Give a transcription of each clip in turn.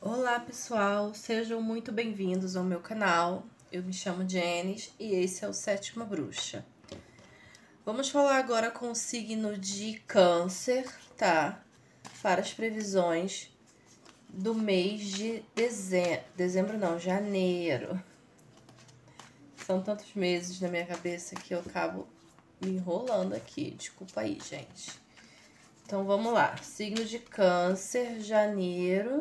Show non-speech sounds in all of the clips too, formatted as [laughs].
Olá pessoal, sejam muito bem-vindos ao meu canal. Eu me chamo Janice e esse é o Sétima Bruxa. Vamos falar agora com o signo de Câncer, tá? Para as previsões do mês de dezembro. Dezembro não, janeiro. São tantos meses na minha cabeça que eu acabo me enrolando aqui. Desculpa aí, gente. Então vamos lá. Signo de Câncer, janeiro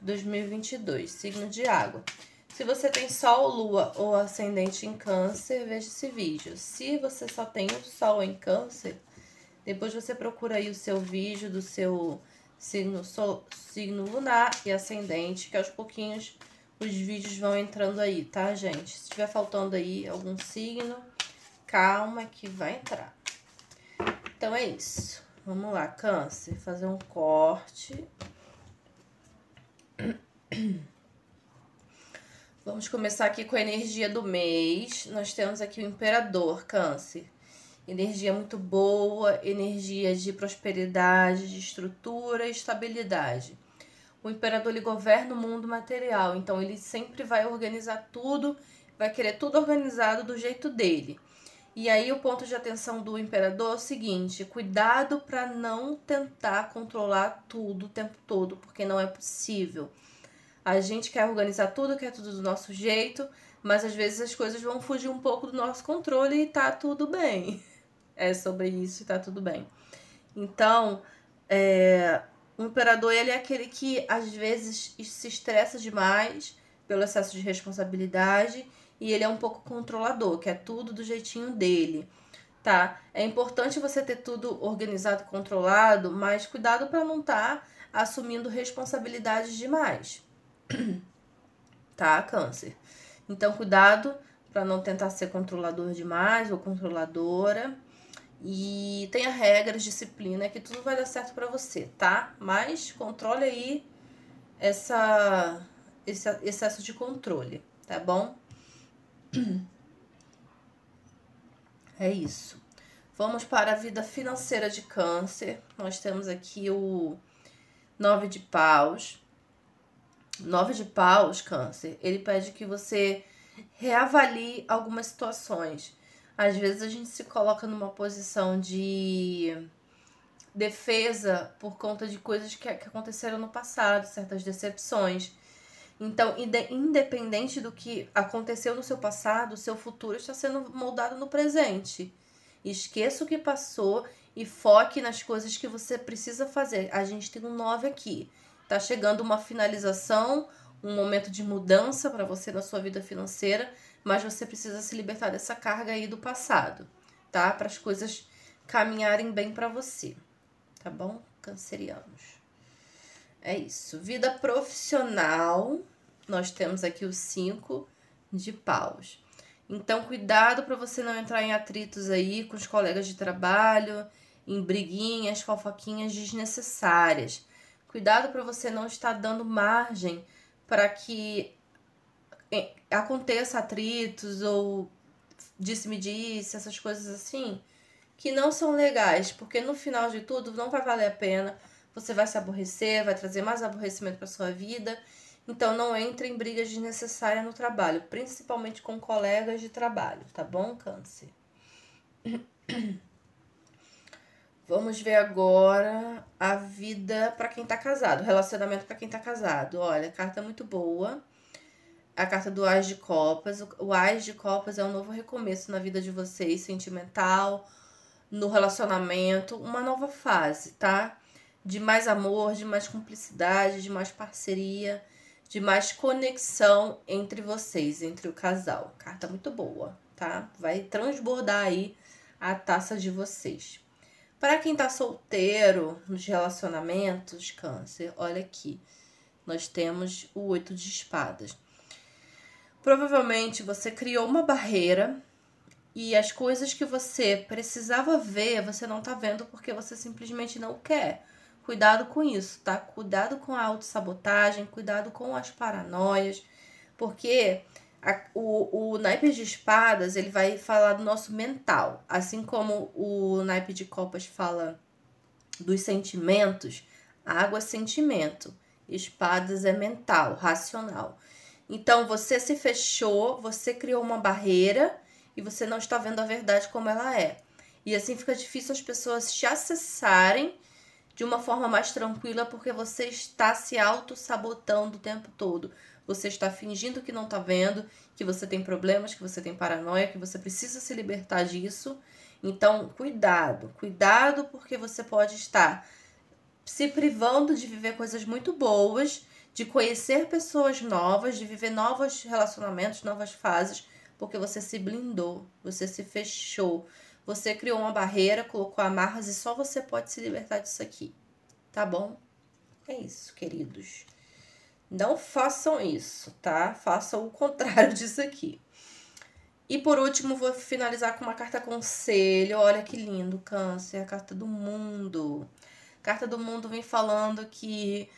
2022. Signo de água. Se você tem Sol, Lua ou Ascendente em Câncer, veja esse vídeo. Se você só tem o Sol em Câncer, depois você procura aí o seu vídeo do seu signo, sol, signo lunar e ascendente, que aos pouquinhos os vídeos vão entrando aí, tá, gente? Se tiver faltando aí algum signo, calma que vai entrar. Então é isso. Vamos lá, Câncer, fazer um corte. [coughs] Vamos começar aqui com a energia do mês. Nós temos aqui o Imperador, Câncer. Energia muito boa, energia de prosperidade, de estrutura e estabilidade. O Imperador ele governa o mundo material, então ele sempre vai organizar tudo, vai querer tudo organizado do jeito dele. E aí o ponto de atenção do imperador é o seguinte: cuidado para não tentar controlar tudo o tempo todo, porque não é possível. A gente quer organizar tudo, quer tudo do nosso jeito, mas às vezes as coisas vão fugir um pouco do nosso controle e tá tudo bem. [laughs] É sobre isso e tá tudo bem. Então, é, o imperador ele é aquele que às vezes se estressa demais pelo excesso de responsabilidade e ele é um pouco controlador, que é tudo do jeitinho dele, tá? É importante você ter tudo organizado, controlado, mas cuidado para não estar tá assumindo responsabilidades demais. [clears throat] tá, câncer? Então, cuidado para não tentar ser controlador demais ou controladora. E tenha regras, disciplina, que tudo vai dar certo para você, tá? Mas controle aí essa, esse excesso de controle, tá bom? É isso. Vamos para a vida financeira de câncer. Nós temos aqui o nove de paus. Nove de paus, câncer, ele pede que você reavalie algumas situações. Às vezes a gente se coloca numa posição de defesa por conta de coisas que, que aconteceram no passado, certas decepções. Então, independente do que aconteceu no seu passado, seu futuro está sendo moldado no presente. Esqueça o que passou e foque nas coisas que você precisa fazer. A gente tem um 9 aqui. Tá chegando uma finalização, um momento de mudança para você na sua vida financeira, mas você precisa se libertar dessa carga aí do passado, tá? Para as coisas caminharem bem para você. Tá bom? Cancerianos. É isso. Vida profissional, nós temos aqui o 5 de paus. Então, cuidado para você não entrar em atritos aí com os colegas de trabalho, em briguinhas, fofoquinhas desnecessárias. Cuidado para você não estar dando margem para que é, aconteça atritos ou disse-me disse, essas coisas assim, que não são legais, porque no final de tudo não vai valer a pena você vai se aborrecer, vai trazer mais aborrecimento para sua vida. Então não entre em brigas desnecessárias no trabalho, principalmente com colegas de trabalho, tá bom, câncer? [clears throat] Vamos ver agora a vida para quem tá casado, relacionamento para quem tá casado. Olha, carta muito boa. A carta do Ás de Copas. O Ás de Copas é um novo recomeço na vida de vocês, sentimental, no relacionamento, uma nova fase, tá? De mais amor, de mais cumplicidade, de mais parceria, de mais conexão entre vocês, entre o casal. Carta muito boa, tá? Vai transbordar aí a taça de vocês. Para quem tá solteiro nos relacionamentos, câncer, olha aqui. Nós temos o oito de espadas. Provavelmente você criou uma barreira e as coisas que você precisava ver, você não tá vendo porque você simplesmente não quer Cuidado com isso, tá? Cuidado com a autossabotagem, cuidado com as paranoias, porque a, o, o naipe de espadas ele vai falar do nosso mental, assim como o naipe de copas fala dos sentimentos, água é sentimento Espadas é mental, racional. Então você se fechou, você criou uma barreira e você não está vendo a verdade como ela é. E assim fica difícil as pessoas te acessarem de uma forma mais tranquila porque você está se auto-sabotando o tempo todo. Você está fingindo que não está vendo, que você tem problemas, que você tem paranoia, que você precisa se libertar disso. Então, cuidado, cuidado porque você pode estar se privando de viver coisas muito boas, de conhecer pessoas novas, de viver novos relacionamentos, novas fases, porque você se blindou, você se fechou, você criou uma barreira, colocou amarras e só você pode se libertar disso aqui. Tá bom? É isso, queridos. Não façam isso, tá? Façam o contrário [laughs] disso aqui. E por último, vou finalizar com uma carta conselho. Olha que lindo, Câncer, a carta do mundo. A carta do mundo vem falando que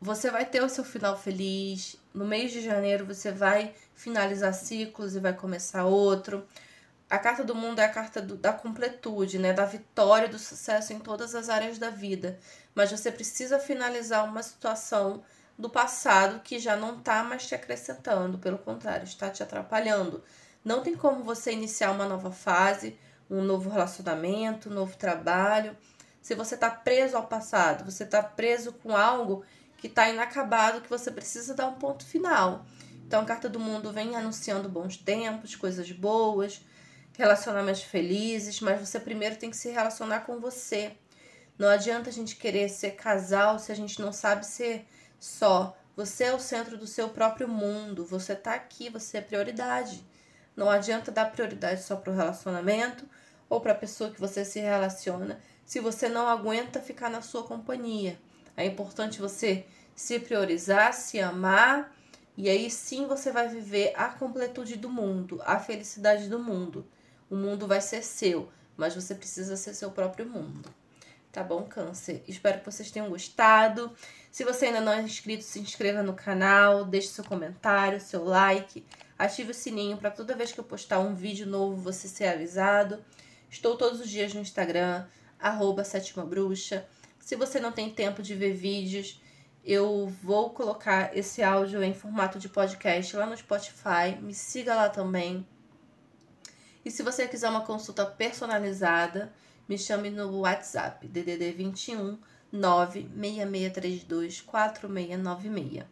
você vai ter o seu final feliz. No mês de janeiro você vai finalizar ciclos e vai começar outro. A carta do mundo é a carta do, da completude, né? Da vitória, do sucesso em todas as áreas da vida. Mas você precisa finalizar uma situação do passado que já não está mais te acrescentando, pelo contrário, está te atrapalhando. Não tem como você iniciar uma nova fase, um novo relacionamento, um novo trabalho, se você está preso ao passado, você está preso com algo que está inacabado, que você precisa dar um ponto final. Então, a carta do mundo vem anunciando bons tempos, coisas boas, relacionamentos felizes, mas você primeiro tem que se relacionar com você. Não adianta a gente querer ser casal se a gente não sabe ser só. Você é o centro do seu próprio mundo, você está aqui, você é prioridade. Não adianta dar prioridade só para o relacionamento ou para a pessoa que você se relaciona se você não aguenta ficar na sua companhia. É importante você se priorizar, se amar, e aí sim você vai viver a completude do mundo, a felicidade do mundo. O mundo vai ser seu, mas você precisa ser seu próprio mundo. Tá bom, Câncer? Espero que vocês tenham gostado. Se você ainda não é inscrito, se inscreva no canal, deixe seu comentário, seu like, ative o sininho para toda vez que eu postar um vídeo novo você ser avisado. Estou todos os dias no Instagram, arroba Sétima Bruxa. Se você não tem tempo de ver vídeos, eu vou colocar esse áudio em formato de podcast lá no Spotify. Me siga lá também. E se você quiser uma consulta personalizada, me chame no WhatsApp, DDD 21 96632 4696.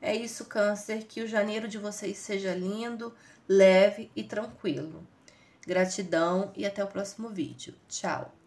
É isso, Câncer. Que o janeiro de vocês seja lindo, leve e tranquilo. Gratidão e até o próximo vídeo. Tchau!